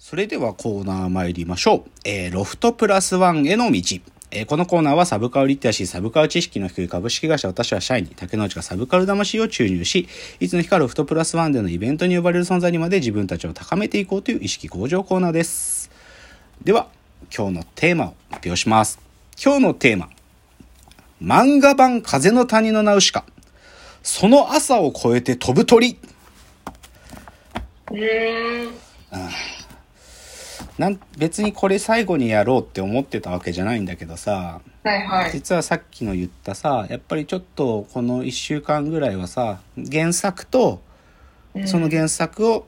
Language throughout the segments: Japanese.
それではコーナー参りましょう。えー、ロフトプラスワンへの道。えー、このコーナーはサブカルリテラシー、サブカル知識の低い株式会社私は社員に竹之内がサブカル魂を注入し、いつの日かロフトプラスワンでのイベントに呼ばれる存在にまで自分たちを高めていこうという意識向上コーナーです。では、今日のテーマを発表します。今日のテーマ。漫画版風の谷のナウシカ。その朝を越えて飛ぶ鳥。うーん。なん別にこれ最後にやろうって思ってたわけじゃないんだけどさ、はいはい。実はさっきの言ったさやっぱりちょっとこの1週間ぐらいはさ原作とうん。その原作を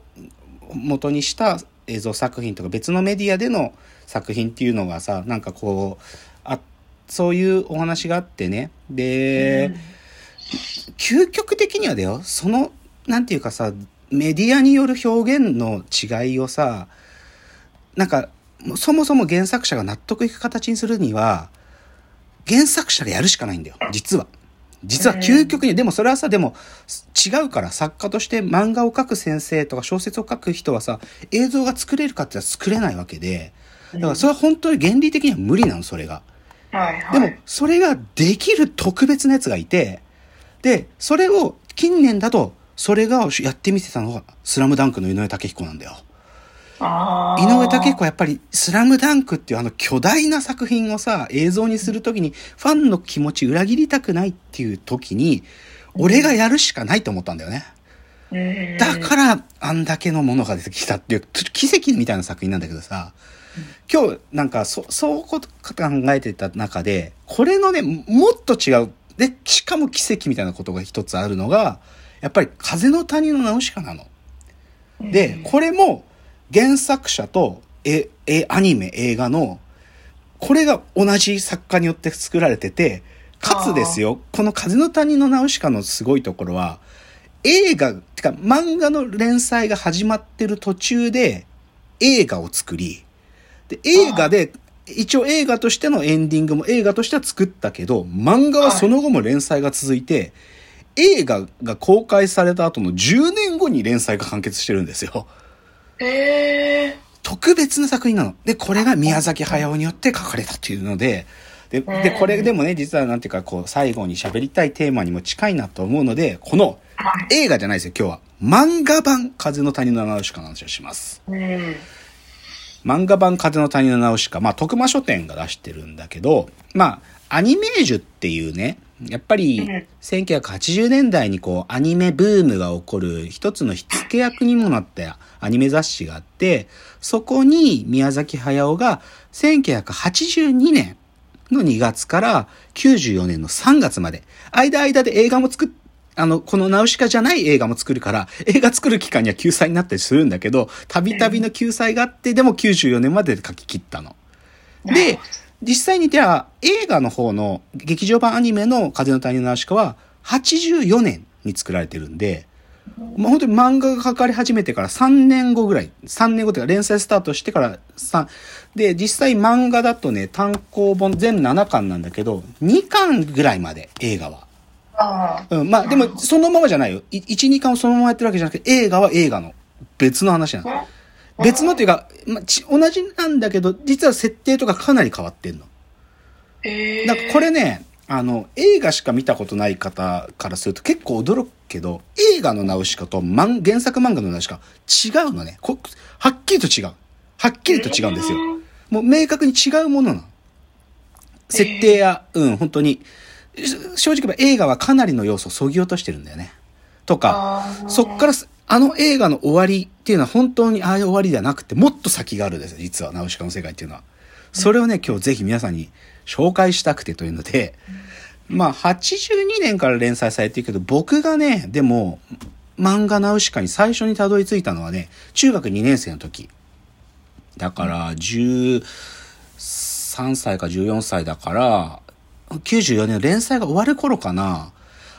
元にした映像作品とか別のメディアでの作品っていうのがさなんかこうあそういうお話があってね。で、究極的にはだよそのなんていうかさメディアによる表現の違いをさなんかそもそも原作者が納得いく形にするには原作者でやるしかないんだよ実は。実は究極に、でもそれはさ、でも違うから作家として漫画を描く先生とか小説を書く人はさ、映像が作れるかって言ったら作れないわけで、だからそれは本当に原理的には無理なの、それが。はいはい。でも、それができる特別なやつがいて、で、それを近年だと、それがやってみせたのが、スラムダンクの井上武彦なんだよ。井上武彦はやっぱり「スラムダンクっていうあの巨大な作品をさ映像にする時にファンの気持ち裏切りたくないっていう時に俺がやるしかないと思ったんだよね。うんだからあんだけのものが出てきたっていう奇跡みたいな作品なんだけどさ今日なんかそそう考えてた中でこれのねもっと違うでしかも奇跡みたいなことが一つあるのがやっぱり「風の谷のナウシカ」なの。で、これも原作者とえ、え、アニメ、映画の、これが同じ作家によって作られてて、かつですよ、この風の谷のナウシカのすごいところは、映画、てか漫画の連載が始まってる途中で映画を作り、で、映画で、一応映画としてのエンディングも映画としては作ったけど、漫画はその後も連載が続いて、映画が公開された後の10年後に連載が完結してるんですよ。へえ。特別な作品なの。で、これが宮崎駿によって書かれたっていうので、で、で、これでもね、実はなんていうか、こう、最後に喋りたいテーマにも近いなと思うので、この映画じゃないですよ、今日は。漫画版風の谷のナウシカの話をします。うん。漫画版風の谷のナウシカ、まあ、徳間書店が出してるんだけど、まあ、アニメージュっていうね、やっぱりうん、1980年代にこう、アニメブームが起こる一つの火付け役にもなったアニメ雑誌があって、そこに宮崎駿が1982年の2月から94年の3月まで、間間で映画も作っあの、このナウシカじゃない映画も作るから、映画作る期間には救済になったりするんだけど、たびたびの救済があって、でも94年までで書き切ったの。で、実際にでは映画の方の劇場版アニメの風の谷のナウシカは84年に作られてるんで、まあ、本当に漫画が書かれ始めてから3年後ぐらい、3年後というか連載スタートしてから3、で、実際漫画だとね、単行本全7巻なんだけど、2巻ぐらいまで映画は。あうん、まあでもそのままじゃないよ。い1、2巻をそのままやってるわけじゃなくて、映画は映画の別の話なの。あ。別のっていうか、まあ、ち同じなんだけど、実は設定とかかなり変わってんの。へえ。なんかこれね、あの、映画しか見たことない方からすると結構驚くけど、映画のナウシカと漫原作漫画のナウシカ違うのね。こはっきりと違う。はっきりと違うんですよ。もう明確に違うものなの。設定や、うん、本当に。し正直言えば映画はかなりの要素を削ぎ落としてるんだよね。とか、そっからす、あの映画の終わりっていうのは本当にああいう終わりではなくて、もっと先があるんですよ、実は、ナウシカの世界っていうのは。それをね、今日ぜひ皆さんに紹介したくてというので、まあ、82年から連載されてるけど、僕がね、でも、漫画ナウシカに最初にたどり着いたのはね、中学2年生の時。だから、13歳か14歳だから、94年の連載が終わる頃かな。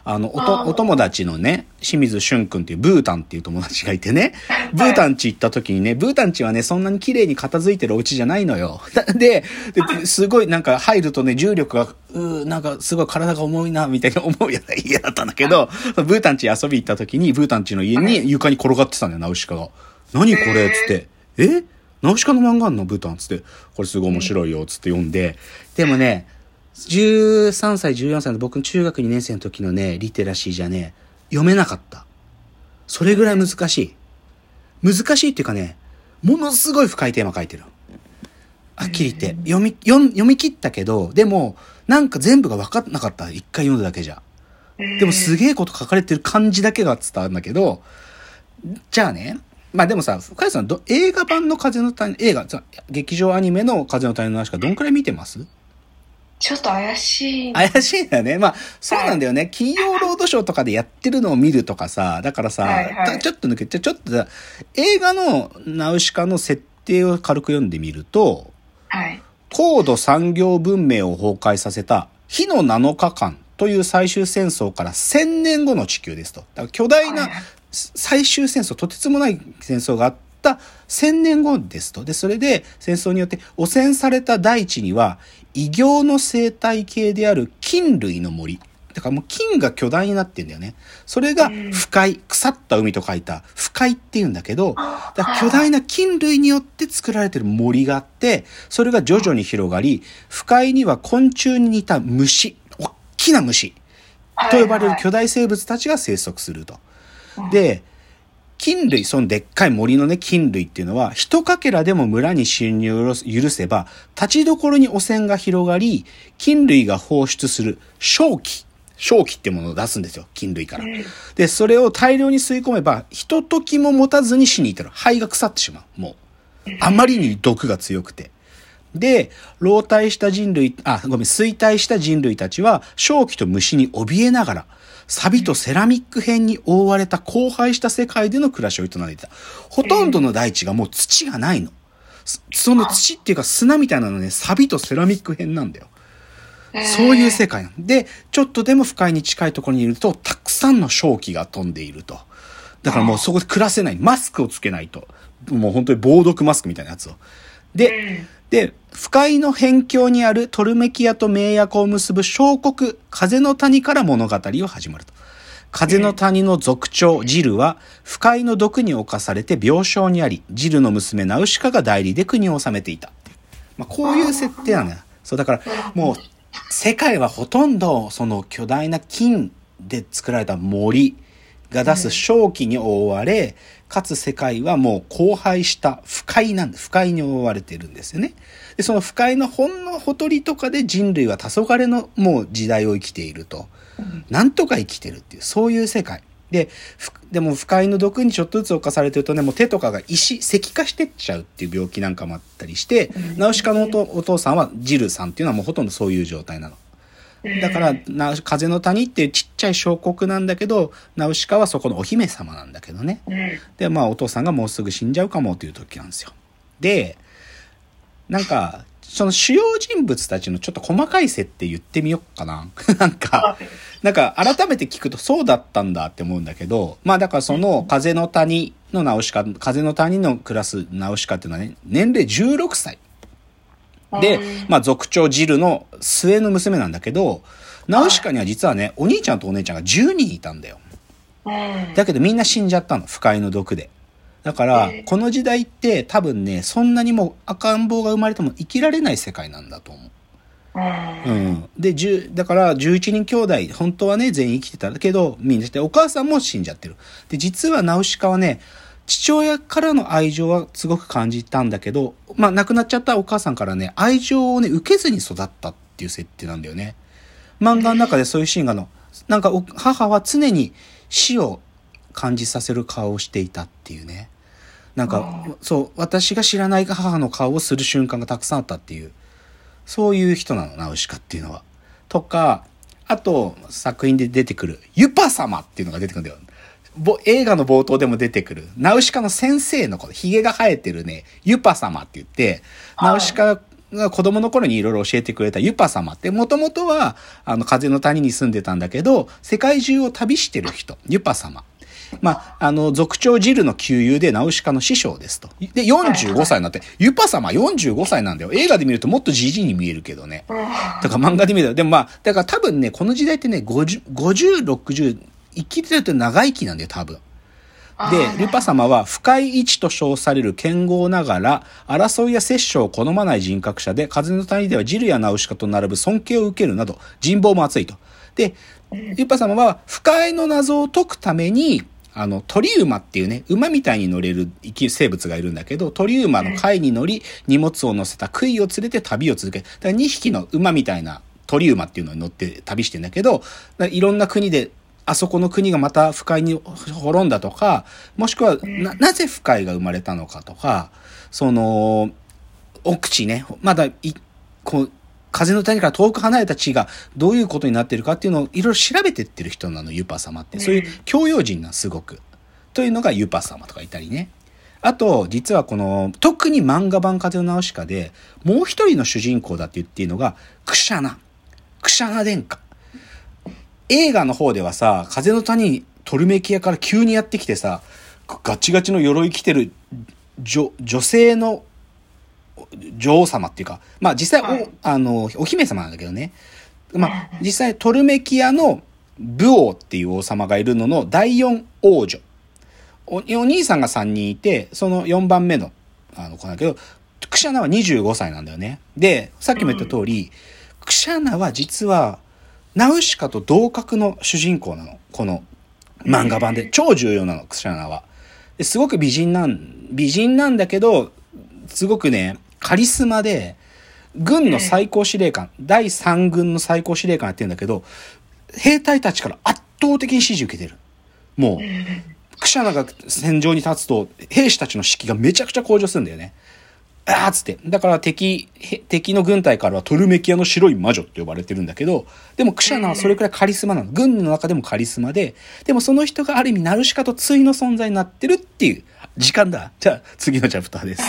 あの、おお友達のね、清水俊くんっていうブータンっていう友達がいてね、ブータン家行った時にね、ブータン家はね、そんなに綺麗に片付いてるお家じゃないのよ。で、で、すごいなんか入るとね、重力が、うーなんかすごい体が重いな、みたいな思うやつ嫌だったんだけど、ブータン家遊び行った時に、ブータン家の家に床に転がってたんだよ、ナウシカが。何これっつって。え？ナウシカの漫画あんの？ブータンつって、これすごい面白いよ、つって読んで、でもね、13歳、14歳の僕の中学2年生の時のね、リテラシーじゃね、読めなかった。それぐらい難しい。難しいっていうかね、ものすごい深いテーマ書いてる。はっきり言って。読み、読み読み切ったけど、でも、なんか全部が分かんなかった。一回読んだだけじゃ。でもすげえこと書かれてる感じだけが伝わるんだけど、じゃあね、まあでもさ、深谷さんど、映画版の風の谷、映画、さ劇場アニメの風の谷の話かどんくらい見てます？ちょっと怪しい。怪しいんだよね。まあ、そうなんだよね。金曜ロードショーとかでやってるのを見るとかさ、だからさ、はいはいちょっと抜けて、ちょっとさ映画のナウシカの設定を軽く読んでみると、はい。高度産業文明を崩壊させた火の7日間という最終戦争から1000年後の地球ですと。だから巨大なはいはい最終戦争、とてつもない戦争があった1000年後ですと。で、それで戦争によって汚染された大地には異形の生態系である菌類の森。だからもう菌が巨大になってんだよね。それが不快、腐った海と書いた不快って言うんだけど、だから巨大な菌類によって作られてる森があって、それが徐々に広がり、不快には昆虫に似た虫、大きな虫と呼ばれる巨大生物たちが生息すると。で、菌類、そのでっかい森のね、菌類っていうのは、一かけらでも村に侵入を許せば、立ちどころに汚染が広がり、菌類が放出する正気。正気ってものを出すんですよ、菌類から。で、それを大量に吸い込めば、ひとときも持たずに死に至る。肺が腐ってしまう。もう。あまりに毒が強くて。で、老体した人類、あ、ごめん、衰退した人類たちは、正気と虫に怯えながら、錆とセラミック片に覆われた荒廃した世界での暮らしを営んでいた。ほとんどの大地がもう土がないの。そその土っていうか砂みたいなのね、錆とセラミック片なんだよ。そういう世界なの。で、ちょっとでも不快に近いところにいると、たくさんの正気が飛んでいると。だからもうそこで暮らせない。マスクをつけないと。もう本当に防毒マスクみたいなやつを。で、で、不快の辺境にあるトルメキアと名役を結ぶ小国、風の谷から物語を始まると。風の谷の族長、ジルは、不快の毒に侵されて病床にあり、ジルの娘ナウシカが代理で国を治めていた。まあ、こういう設定なんだよ。そう、だから、もう、世界はほとんど、その巨大な金で作られた森が出す正気に覆われ、かつ世界はもう荒廃した不快なんで、不快に覆われてるんですよね。で、その不快のほんのほとりとかで人類は黄昏のもう時代を生きていると。なんとか生きてるっていう、そういう世界。で、ふでも不快の毒にちょっとずつ侵されてるとね、もう手とかが石、石化してっちゃうっていう病気なんかもあったりして、ナウシカのお父さんはジルさんっていうのはもうほとんどそういう状態なの。だから、な風の谷っていうちっちゃい小国なんだけど、ナウシカはそこのお姫様なんだけどね。で、まあお父さんがもうすぐ死んじゃうかもという時なんですよ。で、なんか、その主要人物たちのちょっと細かい設定言ってみようかな。なんか、なんか改めて聞くとそうだったんだって思うんだけど、まあだからその風の谷のナウシカ、風の谷の暮らすナウシカっていうのはね、年齢16歳。で、まあ族長ジルの末の娘なんだけど、ナウシカには実はね、お兄ちゃんとお姉ちゃんが10人いたんだよ。だけどみんな死んじゃったの、不快の毒で。だから、この時代って多分ね、そんなにも赤ん坊が生まれても生きられない世界なんだと思う。うん。で、10だから11人兄弟、本当はね、全員生きてたけど、みんなして、お母さんも死んじゃってる。で、実はナウシカはね、父親からの愛情はすごく感じたんだけど、まあ亡くなっちゃったお母さんからね、愛情をね、受けずに育ったっていう設定なんだよね。漫画の中でそういうシーンがの、なんか母は常に死を感じさせる顔をしていたっていうね。なんか、そう、私が知らない母の顔をする瞬間がたくさんあったっていう、そういう人なの、ナウシカっていうのは。とか、あと、作品で出てくる、ユパ様っていうのが出てくるんだよ。ぼ映画の冒頭でも出てくる、ナウシカの先生の子、髭が生えてるね、ユパ様って言って、ナウシカが子供の頃にいろいろ教えてくれたユパ様って、もともとは、あの、風の谷に住んでたんだけど、世界中を旅してる人、ユパ様。まあ、あの、族長ジルの旧友でナウシカの師匠ですと。で、45歳になって、ユパ様45歳なんだよ。映画で見るともっとじじいに見えるけどね。だから漫画で見ると、でもまあ、だから多分ね、この時代ってね、50、50、60、生きてると長生きなんだよ、多分。でルパ様は深い位置と称される剣豪ながら、争いや殺生を好まない人格者で、風の谷ではジルやナウシカと並ぶ尊敬を受けるなど、人望も厚いと。で、ルパ様は深いの謎を解くために、あの、鳥馬っていうね、馬みたいに乗れる生き生物がいるんだけど、鳥馬の貝に乗り、荷物を乗せた杭を連れて旅を続ける。だから2匹の馬みたいな鳥馬っていうのに乗って旅してんだけど、いろんな国で、あそこの国がまた不快に滅んだとか、もしくはな、なぜ不快が生まれたのかとか、その、奥地ね、まだい、こう、風の谷から遠く離れた地がどういうことになってるかっていうのをいろいろ調べてってる人なの、ユパ様って。そういう教養人な、すごく。というのがユパ様とかいたりね。あと、実はこの、特に漫画版風のナウシカで、もう一人の主人公だって言っていいのが、クシャナ。クシャナ殿下。映画の方ではさ、風の谷にトルメキアから急にやってきてさ、ガチガチの鎧着てる女女性の女王様っていうか、まあ実際お、はいあの、お姫様なんだけどね。まあ実際トルメキアの武王っていう王様がいるのの第四王女。おお兄さんが3人いて、その4番目のあの子なんだけど、クシャナは25歳なんだよね。で、さっきも言った通り、クシャナは実は、ナウシカと同格の主人公なの。この漫画版で。超重要なの、クシャナは。ですごく美人なん、美人なんだけど、すごくね、カリスマで、軍の最高司令官、第3軍の最高司令官やってるんだけど、兵隊たちから圧倒的に支持受けてる。もう、クシャナが戦場に立つと、兵士たちの士気がめちゃくちゃ向上するんだよね。あーっつって。だから敵、へ敵の軍隊からはトルメキアの白い魔女って呼ばれてるんだけど、でもクシャナはそれくらいカリスマなの。軍の中でもカリスマで、でもその人がある意味ナルシカと対の存在になってるっていう時間だ。じゃあ次のチャプターです。